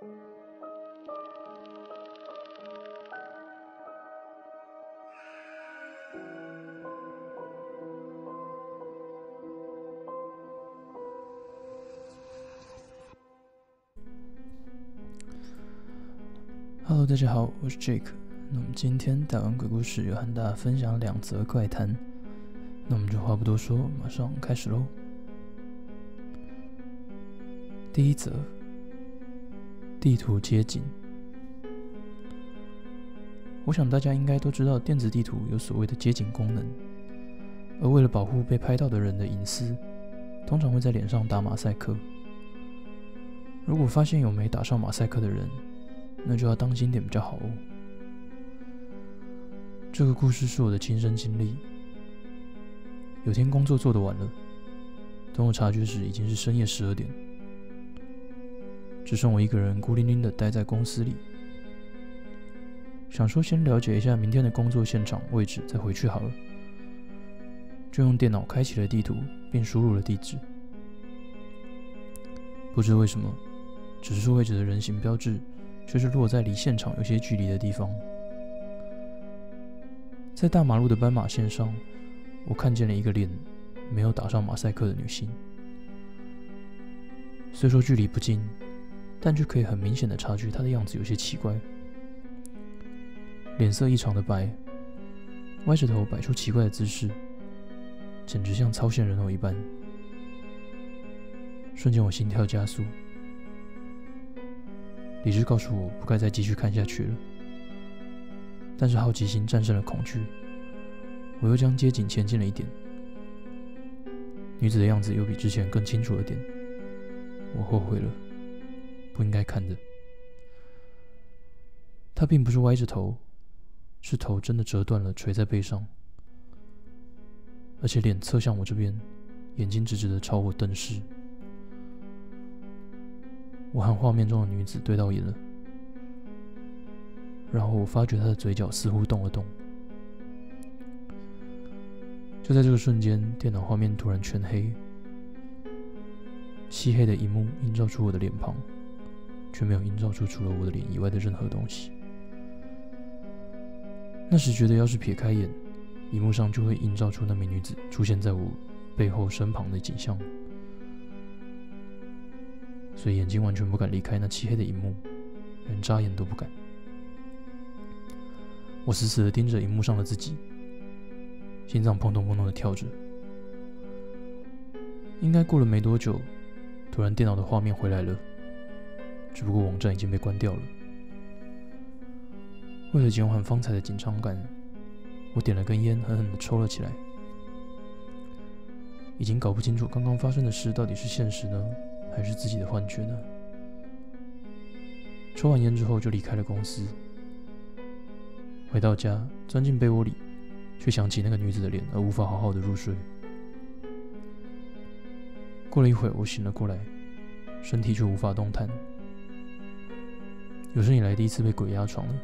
Hello，大家好，我是 Jake。那我们今天带完鬼故事，又和大家分享两则怪谈。那我们就话不多说，马上开始喽。第一则，地图街景。我想大家应该都知道，电子地图有所谓的街景功能，而为了保护被拍到的人的隐私，通常会在脸上打马赛克。如果发现有没打上马赛克的人，那就要当心点比较好哦。这个故事是我的亲身经历。有天工作做得晚了，等我察觉时已经是深夜十二点，只剩我一个人孤零零的待在公司里。想说先了解一下明天的工作现场位置，再回去好了。就用电脑开启了地图，并输入了地址。不知为什么，指示位置的人形标志。却是落在离现场有些距离的地方，在大马路的斑马线上，我看见了一个脸没有打上马赛克的女性。虽说距离不近，但却可以很明显的察觉她的样子有些奇怪，脸色异常的白，歪着头摆出奇怪的姿势，简直像超现人偶一般。瞬间，我心跳加速。理智告诉我不该再继续看下去了，但是好奇心战胜了恐惧，我又将街景前进了一点。女子的样子又比之前更清楚了点，我后悔了，不应该看的。她并不是歪着头，是头真的折断了垂在背上，而且脸侧向我这边，眼睛直直的朝我瞪视。我和画面中的女子对到眼了，然后我发觉她的嘴角似乎动了动。就在这个瞬间，电脑画面突然全黑，漆黑的一幕映照出我的脸庞，却没有映照出除了我的脸以外的任何东西。那时觉得，要是撇开眼，荧幕上就会映照出那名女子出现在我背后身旁的景象。所以眼睛完全不敢离开那漆黑的荧幕，连眨眼都不敢。我死死地盯着荧幕上的自己，心脏砰咚砰咚地跳着。应该过了没多久，突然电脑的画面回来了，只不过网站已经被关掉了。为了减缓方才的紧张感，我点了根烟，狠狠地抽了起来。已经搞不清楚刚刚发生的事到底是现实呢？还是自己的幻觉呢？抽完烟之后就离开了公司，回到家钻进被窝里，却想起那个女子的脸，而无法好好的入睡。过了一会，我醒了过来，身体却无法动弹，有生以来第一次被鬼压床了。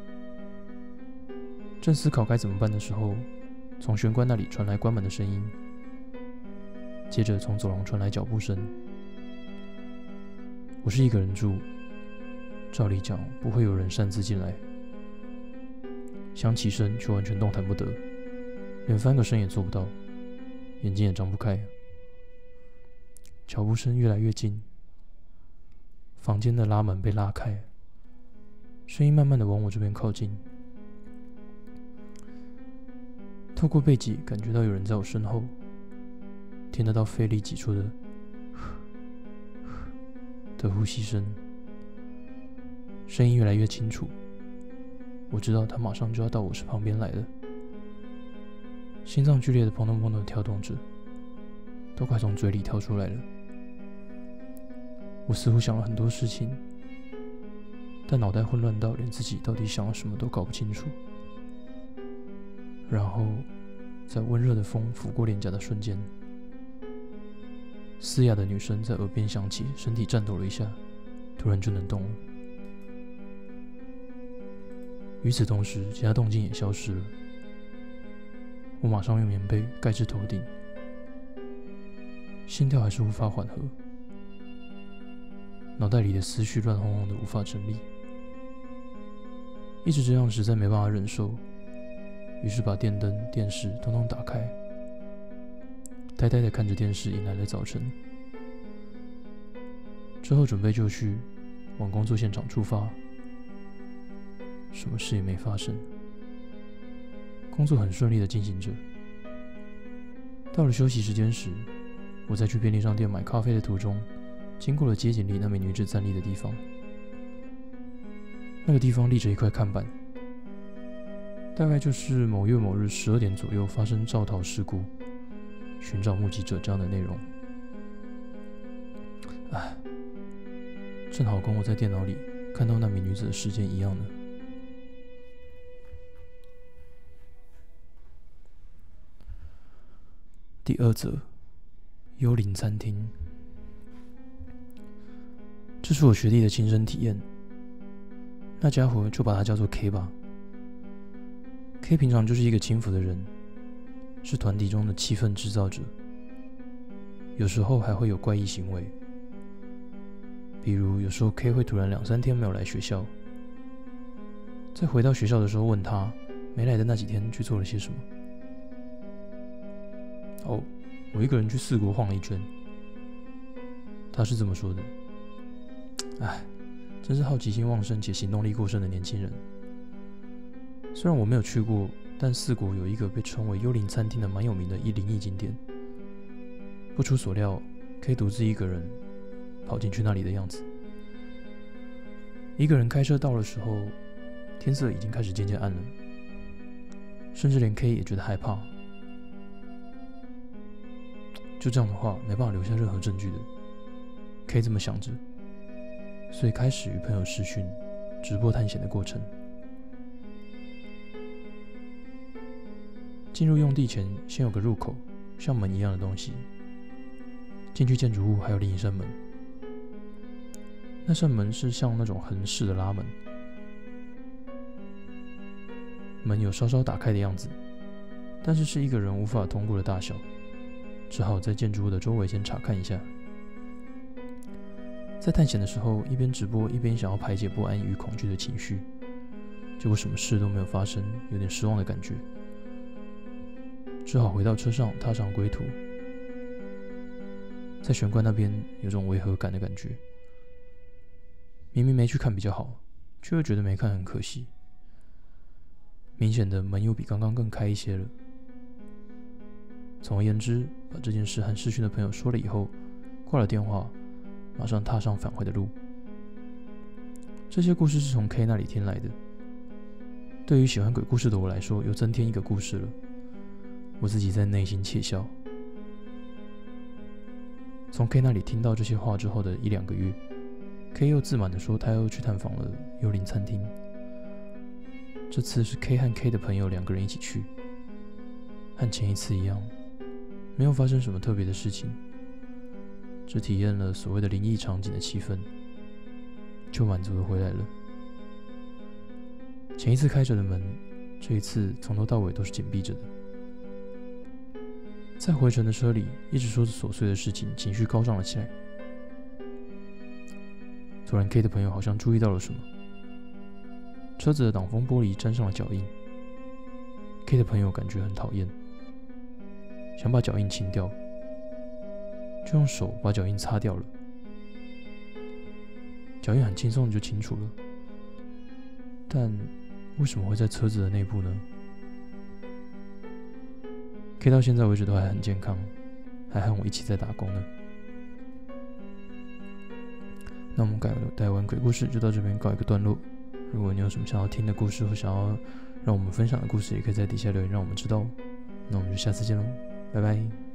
正思考该怎么办的时候，从玄关那里传来关门的声音，接着从走廊传来脚步声。我是一个人住，照理讲不会有人擅自进来。想起身却完全动弹不得，连翻个身也做不到，眼睛也张不开。脚步声越来越近，房间的拉门被拉开，声音慢慢的往我这边靠近。透过背脊感觉到有人在我身后，听得到费力挤出的。的呼吸声，声音越来越清楚。我知道他马上就要到我身旁边来了，心脏剧烈的砰咚砰咚跳动着，都快从嘴里跳出来了。我似乎想了很多事情，但脑袋混乱到连自己到底想要什么都搞不清楚。然后，在温热的风拂过脸颊的瞬间。嘶哑的女声在耳边响起，身体颤抖了一下，突然就能动了。与此同时，其他动静也消失了。我马上用棉被盖至头顶，心跳还是无法缓和。脑袋里的思绪乱哄哄的，无法整理。一直这样，实在没办法忍受，于是把电灯、电视通通打开，呆呆的看着电视，迎来了早晨。之后准备就绪，往工作现场出发。什么事也没发生，工作很顺利的进行着。到了休息时间时，我在去便利商店买咖啡的途中，经过了街景里那名女子站立的地方。那个地方立着一块看板，大概就是某月某日十二点左右发生造逃事故，寻找目击者这样的内容。唉，正好跟我在电脑里看到那名女子的时间一样呢。第二则，幽灵餐厅。这是我学弟的亲身体验。那家伙就把他叫做 K 吧。K 平常就是一个轻浮的人，是团体中的气氛制造者，有时候还会有怪异行为。比如，有时候 K 会突然两三天没有来学校，在回到学校的时候问他，没来的那几天去做了些什么。哦，我一个人去四国晃了一圈。他是这么说的。唉，真是好奇心旺盛且行动力过剩的年轻人。虽然我没有去过，但四国有一个被称为“幽灵餐厅”的蛮有名的一灵异景点。不出所料，可以独自一个人跑进去那里的样子。一个人开车到的时候，天色已经开始渐渐暗了，甚至连 K 也觉得害怕。就这样的话，没办法留下任何证据的，可以这么想着，所以开始与朋友视讯直播探险的过程。进入用地前，先有个入口，像门一样的东西。进去建筑物还有另一扇门，那扇门是像那种横式的拉门，门有稍稍打开的样子，但是是一个人无法通过的大小。只好在建筑物的周围先查看一下。在探险的时候，一边直播一边想要排解不安与恐惧的情绪，结果什么事都没有发生，有点失望的感觉。只好回到车上，踏上归途。在玄关那边有种违和感的感觉，明明没去看比较好，却又觉得没看很可惜。明显的门又比刚刚更开一些了。总而言之，把这件事和失讯的朋友说了以后，挂了电话，马上踏上返回的路。这些故事是从 K 那里听来的。对于喜欢鬼故事的我来说，又增添一个故事了。我自己在内心窃笑。从 K 那里听到这些话之后的一两个月，K 又自满地说他又去探访了幽灵餐厅。这次是 K 和 K 的朋友两个人一起去，和前一次一样。没有发生什么特别的事情，只体验了所谓的灵异场景的气氛，就满足的回来了。前一次开着的门，这一次从头到尾都是紧闭着的。在回程的车里，一直说着琐碎的事情，情绪高涨了起来。突然，K 的朋友好像注意到了什么，车子的挡风玻璃沾上了脚印。K 的朋友感觉很讨厌。想把脚印清掉，就用手把脚印擦掉了。脚印很轻松就清楚了，但为什么会在车子的内部呢？K 到现在为止都还很健康，还和我一起在打工呢。那我们改完带完鬼故事就到这边告一个段落。如果你有什么想要听的故事或想要让我们分享的故事，也可以在底下留言让我们知道。那我们就下次见喽。拜拜。